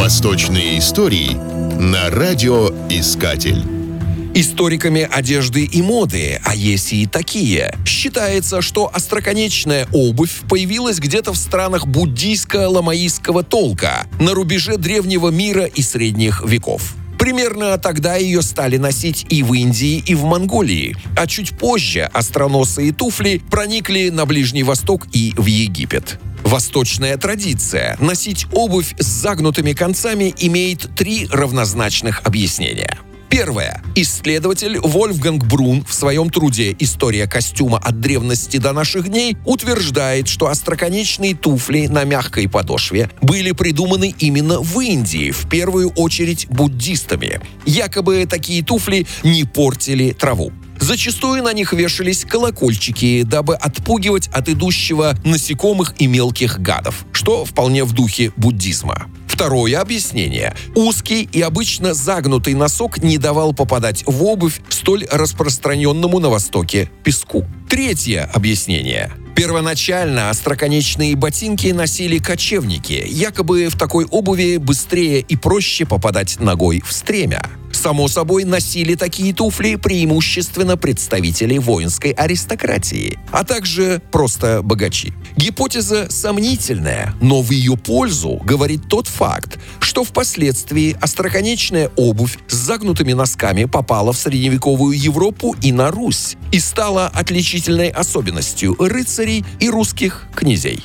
Восточные истории на радиоискатель. Историками одежды и моды, а есть и такие, считается, что остроконечная обувь появилась где-то в странах буддийско-ламаистского толка на рубеже древнего мира и средних веков. Примерно тогда ее стали носить и в Индии, и в Монголии, а чуть позже остроносые туфли проникли на Ближний Восток и в Египет. Восточная традиция носить обувь с загнутыми концами имеет три равнозначных объяснения – Первое. Исследователь Вольфганг Брун в своем труде «История костюма от древности до наших дней» утверждает, что остроконечные туфли на мягкой подошве были придуманы именно в Индии, в первую очередь буддистами. Якобы такие туфли не портили траву. Зачастую на них вешались колокольчики, дабы отпугивать от идущего насекомых и мелких гадов, что вполне в духе буддизма. Второе объяснение. Узкий и обычно загнутый носок не давал попадать в обувь столь распространенному на Востоке песку. Третье объяснение. Первоначально остроконечные ботинки носили кочевники. Якобы в такой обуви быстрее и проще попадать ногой в стремя. Само собой, носили такие туфли преимущественно представители воинской аристократии, а также просто богачи. Гипотеза сомнительная, но в ее пользу говорит тот факт, что впоследствии остроконечная обувь с загнутыми носками попала в средневековую Европу и на Русь и стала отличительной особенностью рыцарей и русских князей.